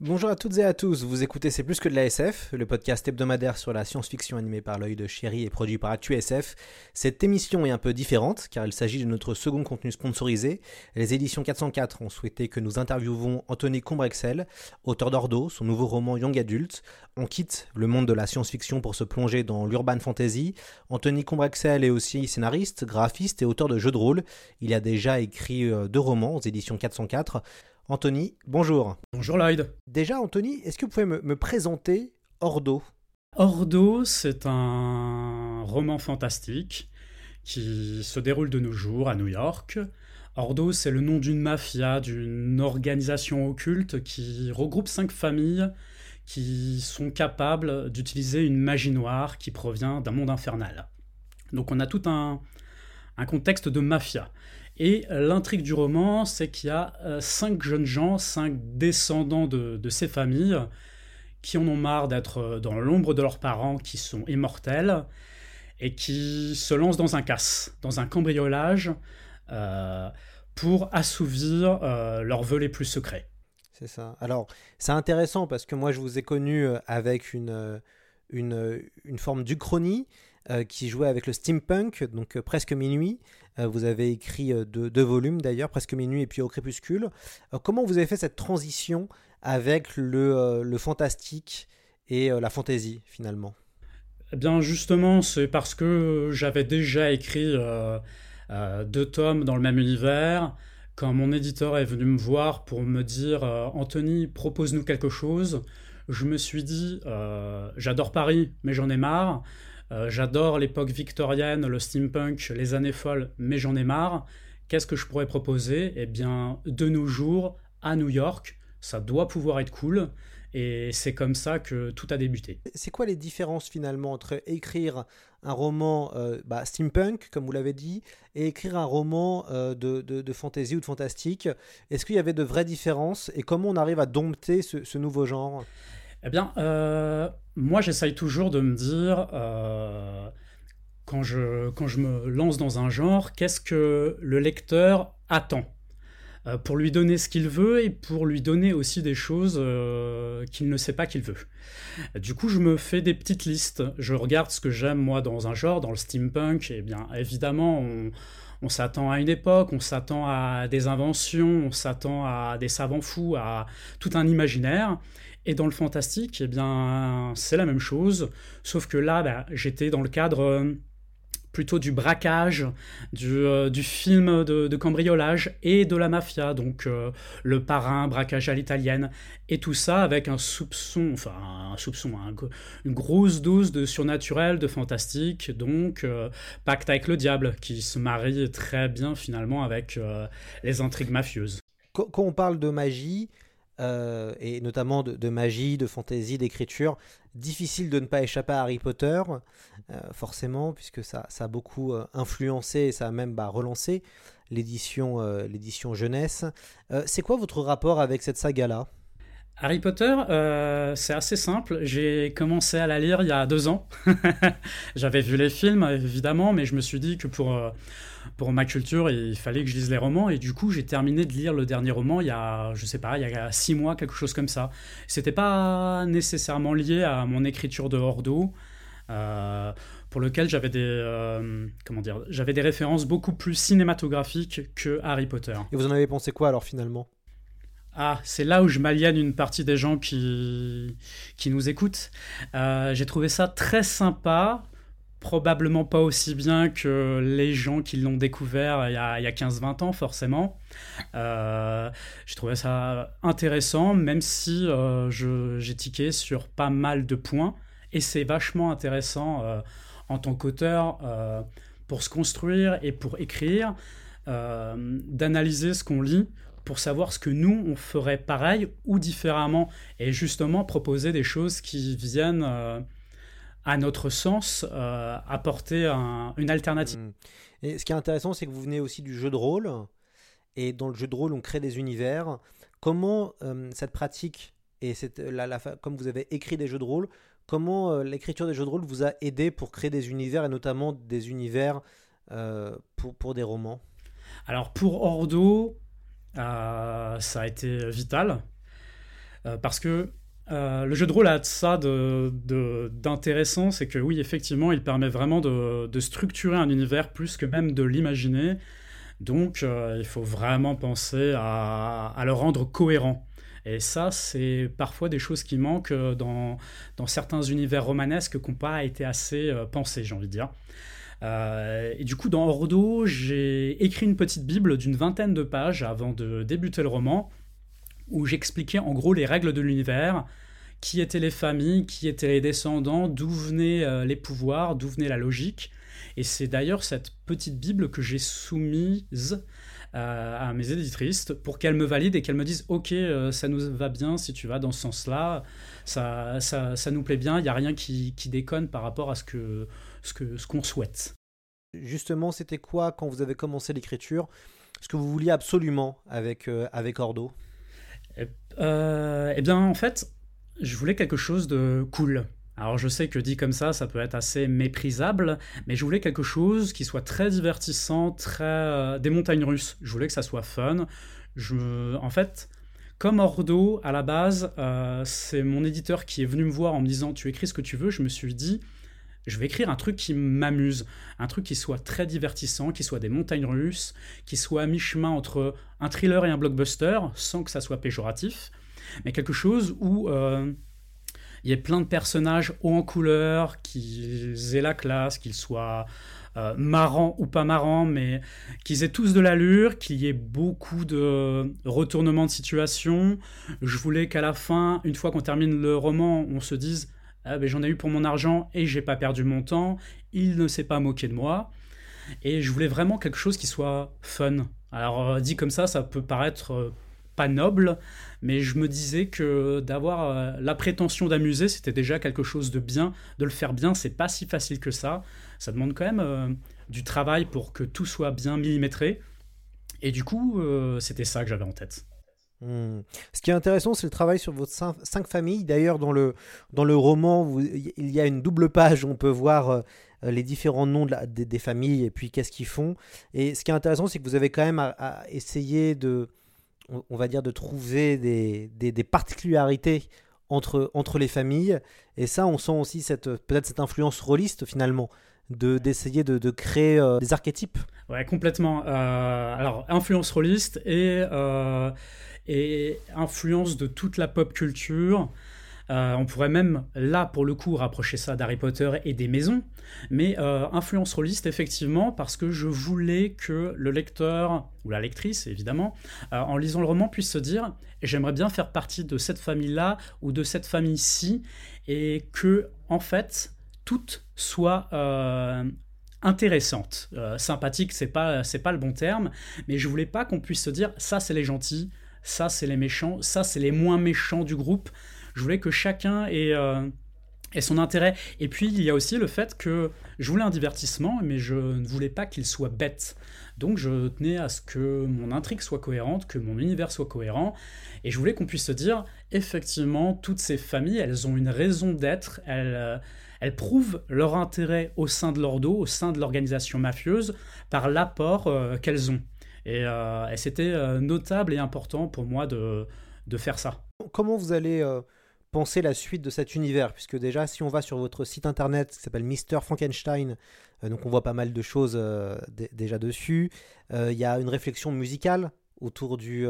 Bonjour à toutes et à tous, vous écoutez C'est plus que de la SF, le podcast hebdomadaire sur la science-fiction animé par l'œil de chéri et produit par ActuSF. Cette émission est un peu différente car il s'agit de notre second contenu sponsorisé. Les éditions 404 ont souhaité que nous interviewons Anthony Combrexel, auteur d'Ordo, son nouveau roman Young Adult. On quitte le monde de la science-fiction pour se plonger dans l'urban fantasy. Anthony Combrexel est aussi scénariste, graphiste et auteur de jeux de rôle. Il a déjà écrit euh, deux romans aux éditions 404. Anthony, bonjour. Bonjour Lloyd. Déjà, Anthony, est-ce que vous pouvez me, me présenter Ordo? Ordo, c'est un roman fantastique qui se déroule de nos jours à New York. Ordo, c'est le nom d'une mafia, d'une organisation occulte qui regroupe cinq familles qui sont capables d'utiliser une magie noire qui provient d'un monde infernal. Donc on a tout un, un contexte de mafia. Et l'intrigue du roman, c'est qu'il y a euh, cinq jeunes gens, cinq descendants de, ces familles, qui en ont marre d'être dans l'ombre de leurs parents, qui sont immortels, et qui se lancent dans un casse, dans un cambriolage, euh, pour assouvir euh, leurs vœux les plus secrets. C'est ça. Alors, c'est intéressant parce que moi, je vous ai connu avec une, une, une forme d'uchronie euh, qui jouait avec le steampunk, donc euh, presque minuit. Euh, vous avez écrit deux, deux, volumes d'ailleurs, presque minuit et puis au crépuscule. comment vous avez fait cette transition avec le, fantastique et la fantaisie finalement? Eh bien justement, c'est parce que j'avais déjà écrit deux tomes dans le même univers. Quand mon éditeur est venu me voir pour me dire Anthony, propose-nous quelque chose, je me suis dit j'adore Paris, mais j'en ai marre. Euh, J'adore l'époque victorienne, le steampunk, les années folles, mais j'en ai marre. Qu'est-ce que je pourrais proposer? Eh bien, de nos jours, à New York, ça doit pouvoir être cool. Et c'est comme ça que tout a débuté. C'est quoi les différences finalement entre écrire un roman euh, bah, steampunk, comme vous l'avez dit, et écrire un roman euh, de, fantasy ou de fantastique? Est-ce qu'il y avait de vraies différences? Et comment on arrive à dompter ce nouveau genre? Eh bien, euh, moi, j'essaye toujours de me dire, euh, quand, je, me lance dans un genre, qu'est-ce que le lecteur attend? Euh, pour lui donner ce qu'il veut et pour lui donner aussi des choses qu'il ne sait pas qu'il veut. Du coup, je me fais des petites listes. Je regarde ce que j'aime moi dans un genre, dans le steampunk. Et bien, évidemment, on s'attend à une époque, on s'attend à des inventions, on s'attend à des savants fous, à tout un imaginaire. Et dans le fantastique, eh bien, c'est la même chose, sauf que là, bah, j'étais dans le cadre euh, plutôt du braquage, du, euh, film de, cambriolage et de la mafia, donc euh, le parrain, braquage à l'italienne, et tout ça avec un soupçon, enfin un soupçon, un, une grosse dose de surnaturel, de fantastique, donc pacte avec le diable, qui se marie très bien finalement avec les intrigues mafieuses. Quand on parle de magie, euh, et notamment de, magie, de fantaisie, d'écriture. Difficile de ne pas échapper à Harry Potter, euh, forcément, puisque ça, ça, a beaucoup euh, influencé et ça a même bah, relancé l'édition l'édition jeunesse. C'est quoi votre rapport avec cette saga-là? Harry Potter, c'est assez simple. J'ai commencé à la lire il y a deux ans. J'avais vu les films, évidemment, mais je me suis dit que pour, pour ma culture, il fallait que je lise les romans. Et du coup, j'ai terminé de lire le dernier roman il y a, je sais pas, il y a six mois, quelque chose comme ça. C'était pas nécessairement lié à mon écriture de Ordo. Euh, pour lequel j'avais des euh, comment dire j'avais des références beaucoup plus cinématographiques que Harry Potter. Et vous en avez pensé quoi alors finalement? Ah, c'est là où je m'aliène une partie des gens qui, qui nous écoutent. Euh, J'ai trouvé ça très sympa, probablement pas aussi bien que les gens qui l'ont découvert il y a, a 15-20 ans, forcément. Euh, J'ai trouvé ça intéressant, même si euh, j'ai tiqué sur pas mal de points. Et c'est vachement intéressant en tant qu'auteur pour se construire et pour écrire, d'analyser ce qu'on lit pour savoir ce que nous, on ferait pareil ou différemment, et justement proposer des choses qui viennent, euh, à notre sens, euh, apporter une alternative. Mmh. Et ce qui est intéressant, c'est que vous venez aussi du jeu de rôle, et dans le jeu de rôle, on crée des univers. Comment euh, cette pratique, et cette, la, comme vous avez écrit des jeux de rôle, comment l'écriture des jeux de rôle vous a aidé pour créer des univers, et notamment des univers pour, pour des romans? Alors pour Ordo, euh, ça a été vital. Euh, parce que euh, le jeu de rôle a ça d'intéressant, c'est que oui, effectivement, il permet vraiment de, structurer un univers plus que même de l'imaginer. Donc, il faut vraiment penser à, le rendre cohérent. Et ça, c'est parfois des choses qui manquent dans, dans certains univers romanesques qui n'ont pas été assez pensés, j'ai envie de dire. Euh, et du coup, dans Ordo, j'ai écrit une petite bible d'une vingtaine de pages avant de débuter le roman, où j'expliquais en gros les règles de l'univers, qui étaient les familles, qui étaient les descendants, d'où venaient euh, les pouvoirs, d'où venait la logique. Et c'est d'ailleurs cette petite bible que j'ai soumise euh, à mes éditrices pour qu'elles me valident et qu'elles me disent ok ça nous va bien si tu vas dans ce sens là ça, ça, ça nous plaît bien il n'y a rien qui, qui, déconne par rapport à ce que ce qu'on ce qu'on souhaite. Justement, c'était quoi quand vous avez commencé l'écriture? Ce que vous vouliez absolument avec, euh, avec Ordo? Euh, eh bien, en fait, je voulais quelque chose de cool. Alors je sais que dit comme ça, ça peut être assez méprisable, mais je voulais quelque chose qui soit très divertissant, très euh, des montagnes russes. Je voulais que ça soit fun. Je, en fait, comme Ordo, à la base, c'est mon éditeur qui est venu me voir en me disant tu écris ce que tu veux. Je me suis dit je vais écrire un truc qui m'amuse, un truc qui soit très divertissant, qui soit des montagnes russes, qui soit à mi-chemin entre un thriller et un blockbuster, sans que ça soit péjoratif, mais quelque chose où euh, il y ait plein de personnages hauts en couleur, qu'ils aient la classe, qu'ils soient euh, marrants ou pas marrants, mais qu'ils aient tous de l'allure, qu'il y ait beaucoup de retournements de situation. Je voulais qu'à la fin, une fois qu'on termine le roman, on se dise ah, ben, j'en ai eu pour mon argent et j'ai pas perdu mon temps, il ne s'est pas moqué de moi. Et je voulais vraiment quelque chose qui soit fun. Alors euh, dit comme ça, ça peut paraître euh, pas noble, mais je me disais que d'avoir euh, la prétention d'amuser, c'était déjà quelque chose de bien. De le faire bien, c'est pas si facile que ça. Ça demande quand même du travail pour que tout soit bien millimétré. Et du coup, c'était ça que j'avais en tête. Hmm. Ce qui est intéressant, c'est le travail sur vos cinq, familles. D'ailleurs, dans le, dans le roman, il y a une double page où on peut voir euh, les différents noms de la, des, familles et puis qu'est-ce qu'ils font. Et ce qui est intéressant, c'est que vous avez quand même à, essayer de, on, va dire, de trouver des, des, particularités entre, entre les familles. Et ça, on sent aussi cette, peut-être cette influence rôliste finalement de d'essayer de, de, créer euh, des archétypes. Ouais, complètement. Euh, alors, influence rôliste et et influence de toute la pop culture. Euh, on pourrait même, là, pour le coup, rapprocher ça d'Harry Potter et des maisons, mais euh, influence rôliste, effectivement, parce que je voulais que le lecteur, ou la lectrice, évidemment, euh, en lisant le roman, puisse se dire j'aimerais bien faire partie de cette famille-là ou de cette famille-ci, et que, en fait, toutes soient intéressantes. sympathique, c'est pas, c'est pas le bon terme, mais je voulais pas qu'on puisse se dire ça, c'est les gentils ça c'est les méchants, ça c'est les moins méchants du groupe. Je voulais que chacun euh, ait, son intérêt. Et puis il y a aussi le fait que je voulais un divertissement, mais je ne voulais pas qu'il soit bête. Donc je tenais à ce que mon intrigue soit cohérente, que mon univers soit cohérent, et je voulais qu'on puisse se dire, effectivement, toutes ces familles, elles ont une raison d'être, elles, euh, prouvent leur intérêt au sein de l'ordo, au sein de l'organisation mafieuse, par l'apport euh, qu'elles ont. Euh, et, c'était euh, notable et important pour moi de, de faire ça. Comment vous allez euh, penser la suite de cet univers? Puisque déjà, si on va sur votre site internet qui s'appelle Mister Frankenstein, donc on voit pas mal de choses déjà dessus. Il y a une réflexion musicale autour du,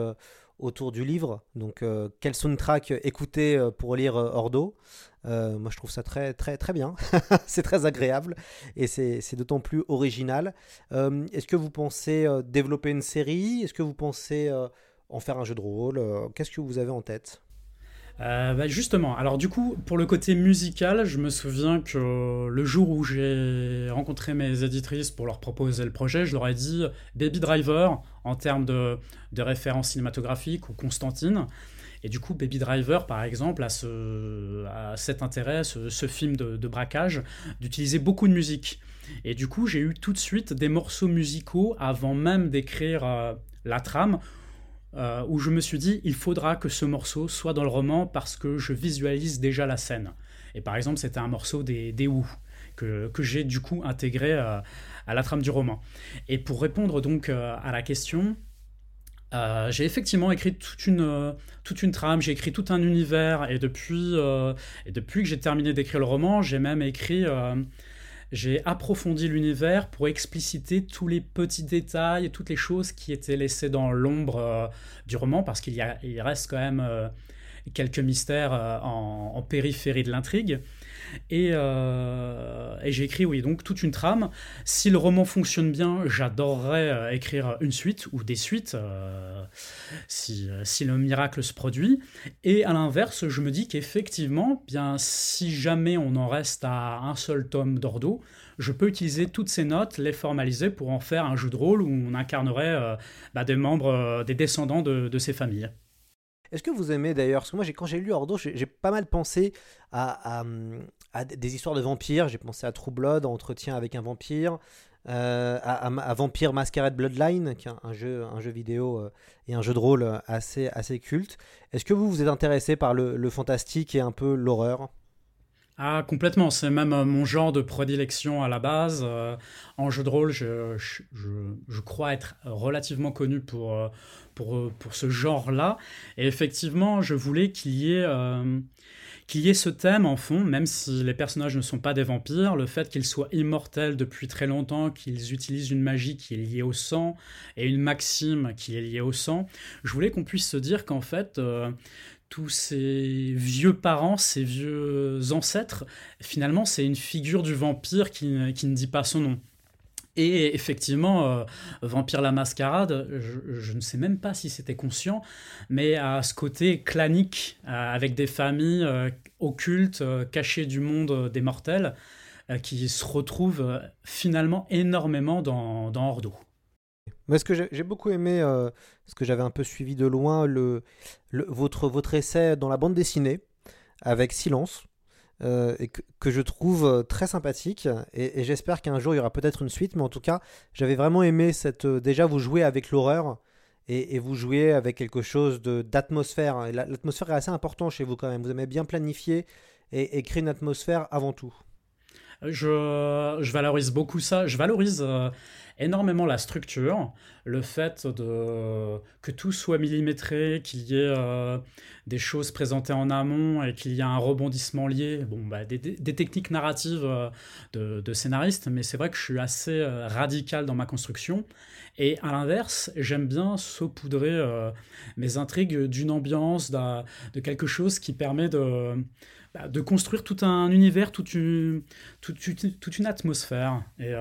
autour du livre. Donc, euh, quel soundtrack écouter euh, pour lire euh, Ordo? Moi, je trouve ça très, très, très bien. c'est très agréable et c'est d'autant plus original. Est-ce que vous pensez développer une série? Est-ce que vous pensez en faire un jeu de rôle? Qu'est-ce que vous avez en tête? Euh, bah, justement, alors du coup, pour le côté musical, je me souviens que le jour où j'ai rencontré mes éditrices pour leur proposer le projet, je leur ai dit Baby Driver en termes de, référence cinématographique ou Constantine. Et du coup, Baby Driver, par exemple, a, ce, a cet intérêt, ce, film de, de braquage, d'utiliser beaucoup de musique. Et du coup, j'ai eu tout de suite des morceaux musicaux avant même d'écrire euh, la trame euh, où je me suis dit, il faudra que ce morceau soit dans le roman parce que je visualise déjà la scène. Et par exemple, c'était un morceau des, des que, que j'ai du coup intégré euh, à la trame du roman. Et pour répondre donc euh, à la question, j'ai effectivement écrit toute une, toute une trame, j'ai écrit tout un univers, et depuis, et depuis que j'ai terminé d'écrire le roman, j'ai même écrit j'ai approfondi l'univers pour expliciter tous les petits détails toutes les choses qui étaient laissées dans l'ombre euh, du roman, parce qu'il il reste quand même euh, quelques mystères euh, en, périphérie de l'intrigue. Et, j'ai écrit, oui, donc toute une trame. Si le roman fonctionne bien, j'adorerais écrire une suite ou des suites, si, si, le miracle se produit. Et à l'inverse, je me dis qu'effectivement, bien, si jamais on en reste à un seul tome d'Ordo, je peux utiliser toutes ces notes, les formaliser pour en faire un jeu de rôle où on incarnerait bah, des membres, des descendants de, de ces familles. Est-ce que vous aimez d'ailleurs Parce que moi, quand j'ai lu Ordo, j'ai pas mal pensé à, des histoires de vampires. J'ai pensé à True Blood, Entretien avec un vampire, euh, à, Vampire Masquerade Bloodline, qui est un, jeu, un jeu vidéo euh, et un jeu de rôle assez, assez culte. Est-ce que vous vous êtes intéressé par le, fantastique et un peu l'horreur? Ah, complètement. C'est même euh, mon genre de prédilection à la base. en jeu de rôle, je, je, je, crois être relativement connu pour, pour, pour ce genre-là. Et effectivement, je voulais qu'il y ait... Euh, qu'il y ait ce thème en fond, même si les personnages ne sont pas des vampires, le fait qu'ils soient immortels depuis très longtemps, qu'ils utilisent une magie qui est liée au sang et une maxime qui est liée au sang, je voulais qu'on puisse se dire qu'en fait, euh, tous ces vieux parents, ces vieux ancêtres, finalement, c'est une figure du vampire qui, qui ne dit pas son nom. Et effectivement, euh, Vampire la Mascarade, je, ne sais même pas si c'était conscient, mais à ce côté clanique, euh, avec des familles euh, occultes, cachées du monde des mortels, qui se retrouvent finalement énormément dans, dans Ordo. ce que j'ai beaucoup aimé, ce que j'avais un peu suivi de loin, le, votre, votre essai dans la bande dessinée, avec Silence, euh, et que, je trouve euh, très sympathique. Et, j'espère qu'un jour il y aura peut-être une suite. Mais en tout cas, j'avais vraiment aimé cette. Euh, déjà, vous jouez avec l'horreur et, vous jouez avec quelque chose d'atmosphère. L'atmosphère est assez important chez vous quand même. Vous aimez bien planifier et, créer une atmosphère avant tout. Je, valorise beaucoup ça. Je valorise énormément la structure, le fait de, que tout soit millimétré, qu'il y ait euh, des choses présentées en amont et qu'il y ait un rebondissement lié. Bon, bah, des, techniques narratives euh, de, de scénariste, mais c'est vrai que je suis assez euh, radical dans ma construction. Et à l'inverse, j'aime bien saupoudrer mes intrigues d'une ambiance, de quelque chose qui permet de, bah, de construire tout un univers, toute une, atmosphère. Et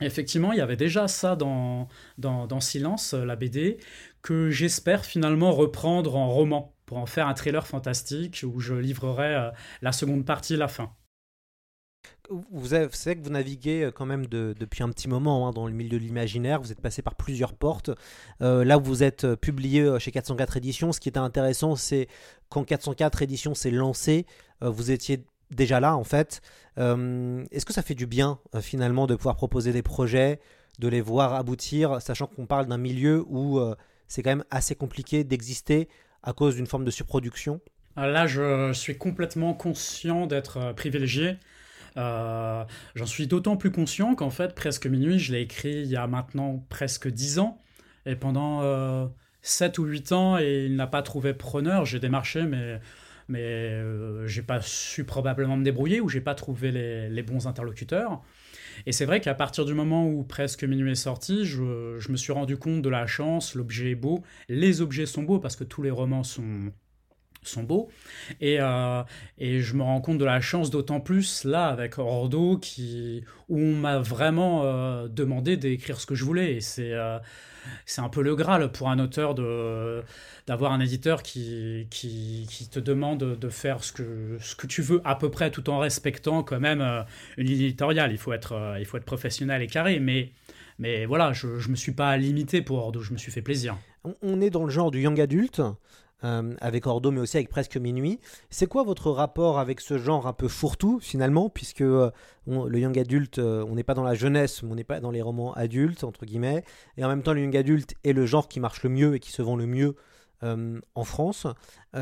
Effectivement, il y avait déjà ça dans, dans, Silence, euh, la BD, que j'espère finalement reprendre en roman, pour en faire un trailer fantastique où je livrerai euh, la seconde partie, la fin. Vous savez que vous naviguez euh, quand même depuis un petit moment hein, dans le milieu de l'imaginaire, vous êtes passé par plusieurs portes. là, vous êtes publié chez 404 Éditions. Ce qui était intéressant, c'est quand 404 Éditions s'est lancé, vous étiez déjà là en fait. Euh, est-ce que ça fait du bien euh, finalement de pouvoir proposer des projets, de les voir aboutir, sachant qu'on parle d'un milieu où euh, c'est quand même assez compliqué d'exister à cause d'une forme de surproduction? Là, je suis complètement conscient d'être privilégié. J'en suis d'autant plus conscient qu'en fait, Presque Minuit, je l'ai écrit il y a maintenant presque 10 ans. Et pendant 7 ou 8 ans, il n'a pas trouvé preneur. J'ai démarché, mais mais euh, j'ai pas su probablement me débrouiller ou j'ai pas trouvé les, bons interlocuteurs. Et c'est vrai qu'à partir du moment où presque minuit est sorti, je, me suis rendu compte de la chance, l'objet est beau, les objets sont beaux parce que tous les romans sont, sont beaux. Et, euh, et je me rends compte de la chance d'autant plus là avec Ordo qui, où on m'a vraiment euh, demandé d'écrire ce que je voulais. Et c'est euh, c'est un peu le Graal pour un auteur de d'avoir un éditeur qui, qui, qui, te demande de faire ce que, ce que tu veux à peu près tout en respectant quand même une éditoriale. Il faut être, il faut être professionnel et carré. Mais, mais voilà, je ne me suis pas limité pour Ordo, je me suis fait plaisir. On est dans le genre du young adulte. Euh, avec Ordo, mais aussi avec Presque Minuit. C'est quoi votre rapport avec ce genre un peu fourre-tout, finalement, puisque euh, le young adulte, euh, on n'est pas dans la jeunesse, mais on n'est pas dans les romans adultes, entre guillemets, et en même temps, le young adulte est le genre qui marche le mieux et qui se vend le mieux en France.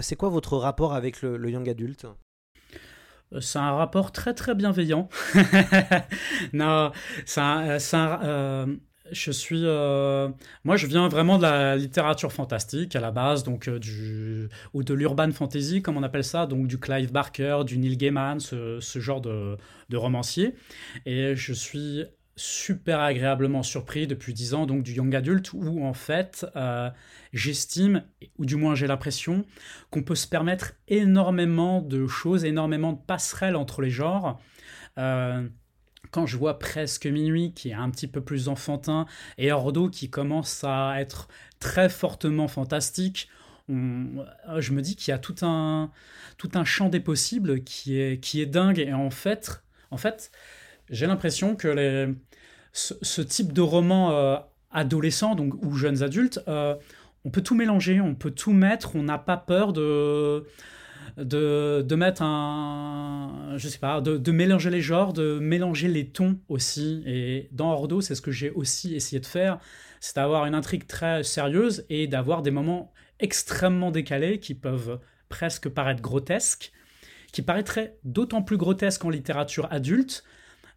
c'est quoi votre rapport avec le, young adulte? C'est un rapport très très bienveillant. non, c'est un, je suis, euh, moi, je viens vraiment de la littérature fantastique à la base, donc euh, du ou de l'urban fantasy, comme on appelle ça, donc du Clive Barker, du Neil Gaiman, ce, genre de, de, romancier. Et je suis super agréablement surpris depuis dix ans, donc du young adult, où en fait, euh, j'estime, ou du moins j'ai l'impression, qu'on peut se permettre énormément de choses, énormément de passerelles entre les genres quand je vois presque minuit qui est un petit peu plus enfantin et Ordo qui commence à être très fortement fantastique, je me dis qu'il y a tout un, tout un champ des possibles qui est, qui est dingue. Et en fait, en fait j'ai l'impression que ce, type de roman euh, adolescent donc, ou jeunes adultes, euh, on peut tout mélanger, on peut tout mettre, on n'a pas peur de de, mettre un. Je sais pas, de, mélanger les genres, de mélanger les tons aussi. Et dans Ordo, c'est ce que j'ai aussi essayé de faire c'est d'avoir une intrigue très sérieuse et d'avoir des moments extrêmement décalés qui peuvent presque paraître grotesques, qui paraîtraient d'autant plus grotesques en littérature adulte,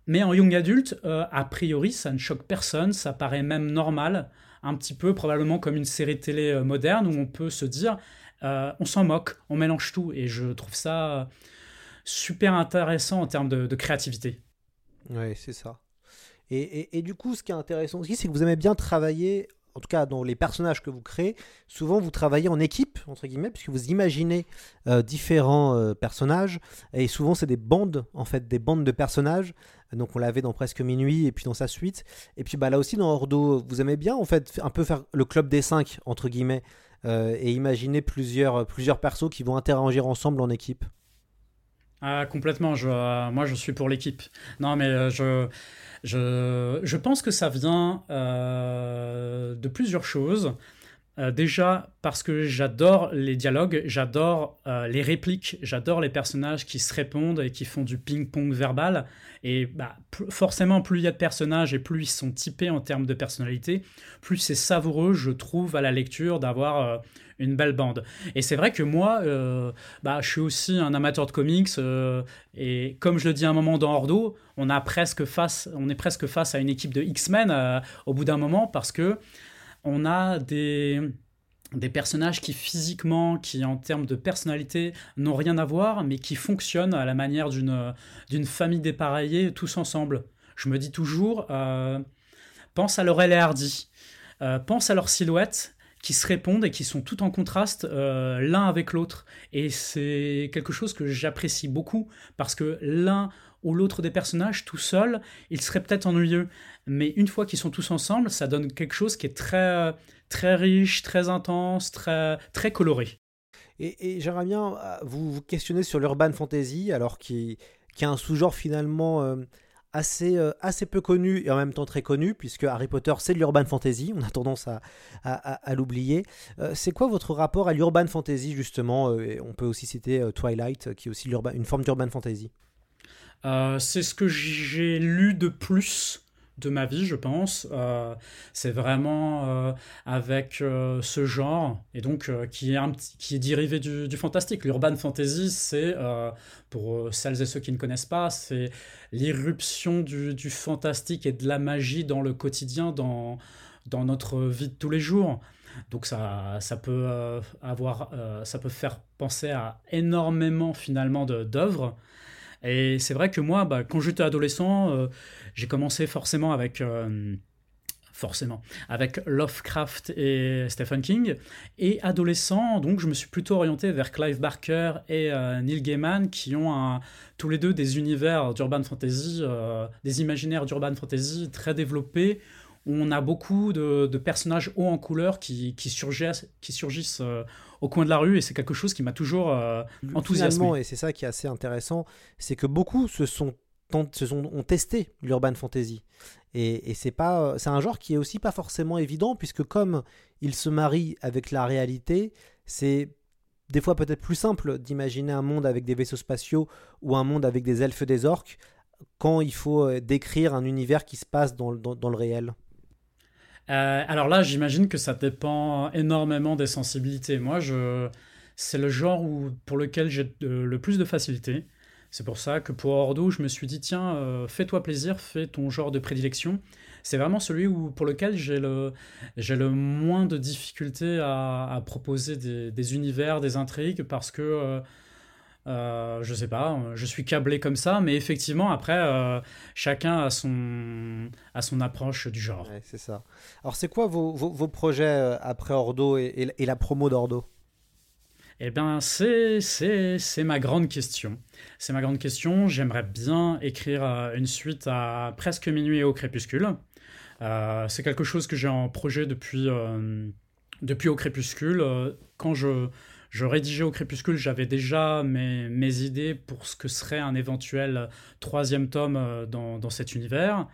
mais en young adulte, euh, a priori, ça ne choque personne, ça paraît même normal, un petit peu probablement comme une série télé euh, moderne où on peut se dire euh, on s'en moque, on mélange tout, et je trouve ça super intéressant en termes de, créativité. Oui, c'est ça. Et, du coup, ce qui est intéressant aussi, c'est que vous aimez bien travailler, en tout cas dans les personnages que vous créez, souvent vous travaillez en équipe, entre guillemets, puisque vous imaginez euh, différents euh, personnages, et souvent c'est des bandes, en fait, des bandes de personnages. Donc on l'avait dans Presque Minuit, et puis dans sa suite. Et puis bah, là aussi, dans Ordo, vous aimez bien, en fait, un peu faire le club des cinq, entre guillemets. Euh, et imaginer plusieurs, plusieurs persos qui vont interagir ensemble en équipe ah, complètement. Je, euh, moi, je suis pour l'équipe. Non, mais euh, je, je, je, pense que ça vient de plusieurs choses. Euh, déjà parce que j'adore les dialogues, j'adore euh, les répliques, j'adore les personnages qui se répondent et qui font du ping-pong verbal. Et bah, forcément, plus il y a de personnages et plus ils sont typés en termes de personnalité, plus c'est savoureux, je trouve, à la lecture d'avoir euh, une belle bande. Et c'est vrai que moi, bah, je suis aussi un amateur de comics. et comme je le dis à un moment dans Ordo, on, est presque face à une équipe de X-Men au bout d'un moment parce que on a des, des personnages qui physiquement, qui en termes de personnalité n'ont rien à voir, mais qui fonctionnent à la manière d'une, famille dépareillée tous ensemble. Je me dis toujours, euh, pense à Laurel et euh, pense à leur silhouette qui se répondent et qui sont tout en contraste euh, l'un avec l'autre. Et c'est quelque chose que j'apprécie beaucoup parce que l'un ou l'autre des personnages tout seul, il serait peut-être ennuyeux. Mais une fois qu'ils sont tous ensemble, ça donne quelque chose qui est très, très riche, très intense, très, très coloré. Et, j'aimerais bien euh, vous, vous questionner sur l'urban fantasy, alors qui, qui a un sous-genre finalement euh, assez, euh, assez peu connu et en même temps très connu, puisque Harry Potter c'est de l'urban fantasy, on a tendance à, à, l'oublier. c'est quoi votre rapport à l'urban fantasy justement? On peut aussi citer Twilight, qui est aussi une forme d'urban fantasy. C'est ce que j'ai lu de plus de ma vie, je pense. Euh, c'est vraiment euh, avec euh, ce genre, et donc qui, est qui est dérivé du, fantastique. L'urban fantasy, c'est, pour celles et ceux qui ne connaissent pas, c'est l'irruption du, du, fantastique et de la magie dans le quotidien, dans, dans notre vie de tous les jours. Donc ça, ça peut avoir, ça peut faire penser à énormément finalement d'œuvres. Et c'est vrai que moi, bah, quand j'étais adolescent, euh, j'ai commencé forcément avec, euh, forcément, avec Lovecraft et Stephen King. Et adolescent, donc je me suis plutôt orienté vers Clive Barker et euh, Neil Gaiman, qui ont tous les deux des univers d'urban fantasy, des imaginaires d'urban fantasy très développés, on a beaucoup de, personnages hauts en couleur qui, qui surgissent, au coin de la rue, et c'est quelque chose qui m'a toujours euh, enthousiasmé. Finalement, et c'est ça qui est assez intéressant, c'est que beaucoup se sont, tent- se sont ont testé l'urban fantasy. Et, et c'est pas, c'est un genre qui est aussi pas forcément évident puisque comme il se marie avec la réalité, c'est des fois peut-être plus simple d'imaginer un monde avec des vaisseaux spatiaux ou un monde avec des elfes et des orques quand il faut euh, décrire un univers qui se passe dans, le- dans- dans le réel. Euh, alors là, j'imagine que ça dépend énormément des sensibilités. Moi, c'est le genre où, pour lequel j'ai le plus de facilité. C'est pour ça que pour Ordo, je me suis dit, tiens, euh, fais-toi plaisir, fais ton genre de prédilection. C'est vraiment celui où, pour lequel j'ai le, j'ai le moins de difficultés à, proposer des, des univers, des intrigues, parce que, euh, je sais pas, je suis câblé comme ça, mais effectivement, après, euh, chacun a son, a son approche du genre. Ouais, c'est ça. Alors c'est quoi vos, vos- vos projets euh, après Ordo et, et- la promo d'Ordo? Eh bien, c'est, ma grande question. C'est ma grande question. J'aimerais bien écrire une suite à Presque Minuit et au Crépuscule. Euh, c'est quelque chose que j'ai en projet depuis, depuis au Crépuscule. Quand je, je rédigeais au Crépuscule, j'avais déjà mes, idées pour ce que serait un éventuel troisième tome euh, dans, cet univers.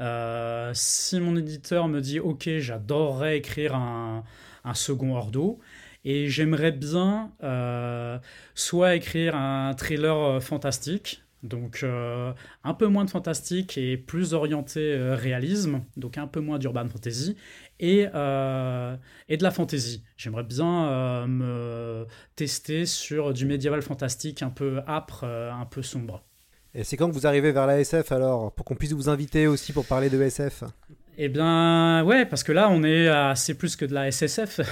Euh, si mon éditeur me dit OK, j'adorerais écrire un, un second Ordo, et j'aimerais bien euh, soit écrire un thriller fantastique, donc euh, un peu moins de fantastique et plus orienté euh, réalisme, donc un peu moins d'urban fantasy, et, euh, et de la fantasy. J'aimerais bien me tester sur du médiéval fantastique un peu âpre, un peu sombre. Et c'est quand vous arrivez vers la SF alors Pour qu'on puisse vous inviter aussi pour parler de SF Eh bien, ouais, parce que là, on est à c'est plus que de la SSF.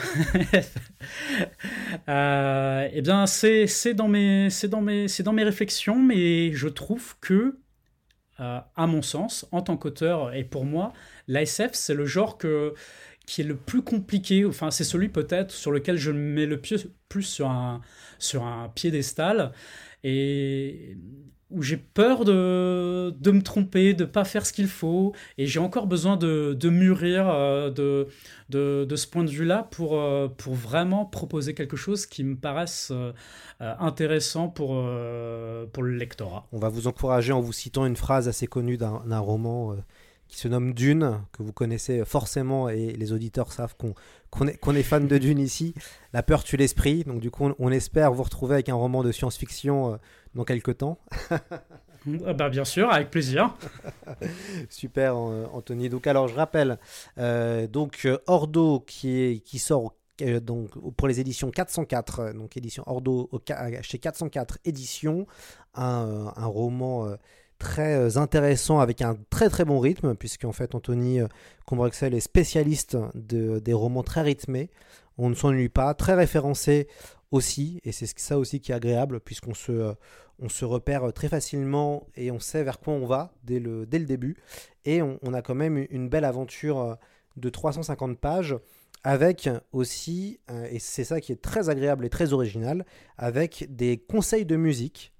Euh, eh bien, c'est dans mes réflexions, mais je trouve que, euh, à mon sens, en tant qu'auteur et pour moi, la SF c'est le genre qui est le plus compliqué. Enfin, c'est celui peut-être sur lequel je mets le pied plus sur un sur un piédestal et où j'ai peur de, de me tromper, de pas faire ce qu'il faut, et j'ai encore besoin de, de mûrir euh, de, de, de ce point de vue-là pour, euh, pour vraiment proposer quelque chose qui me paraisse euh, intéressant pour, pour le lectorat. On va vous encourager en vous citant une phrase assez connue d'un roman qui se nomme Dune, que vous connaissez forcément et les auditeurs savent qu'on qu'on est, qu'on est fan de Dune ici. La peur tue l'esprit, donc du coup on, on espère vous retrouver avec un roman de science-fiction euh, dans quelques temps. Ah bah, bien sûr, avec plaisir. Super euh, Anthony. Donc alors je rappelle, euh, donc Ordo qui, est, qui sort donc pour les éditions 404, euh, donc édition Ordo chez 404 éditions, un, un roman très euh, intéressant avec un très très bon rythme puisqu'en fait Anthony euh, Combrexel est spécialiste de, des romans très rythmés. On ne s'ennuie pas, très référencé aussi et c'est ça aussi qui est agréable puisqu'on se euh, on se repère très facilement et on sait vers quoi on va dès le, dès le début. Et on, a quand même une belle aventure de 350 pages avec aussi, et c'est ça qui est très agréable et très original, avec des conseils de musique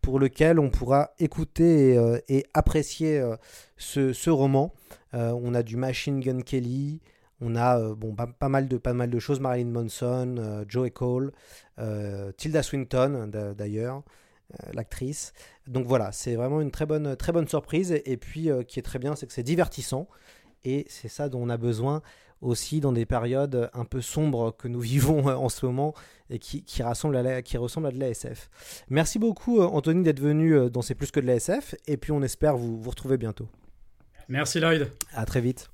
pour lesquels on pourra écouter et, euh, apprécier euh, ce, roman. Euh, on a du Machine Gun Kelly, on a bon, pas, mal de, pas mal de choses, Marilyn Manson, Joey Cole, Tilda Swinton d'a- d'ailleurs, l'actrice. Donc voilà, c'est vraiment une très bonne, très bonne surprise. Et, puis, qui est très bien, c'est que c'est divertissant. Et c'est ça dont on a besoin aussi dans des périodes un peu sombres que nous vivons euh, en ce moment et qui, qui, rassemblent à la- qui ressemblent à de la SF. Merci beaucoup, euh, Anthony, d'être venu euh, dans C'est plus que de la SF. Et puis, on espère vous, vous retrouver bientôt. Merci Lloyd. À très vite.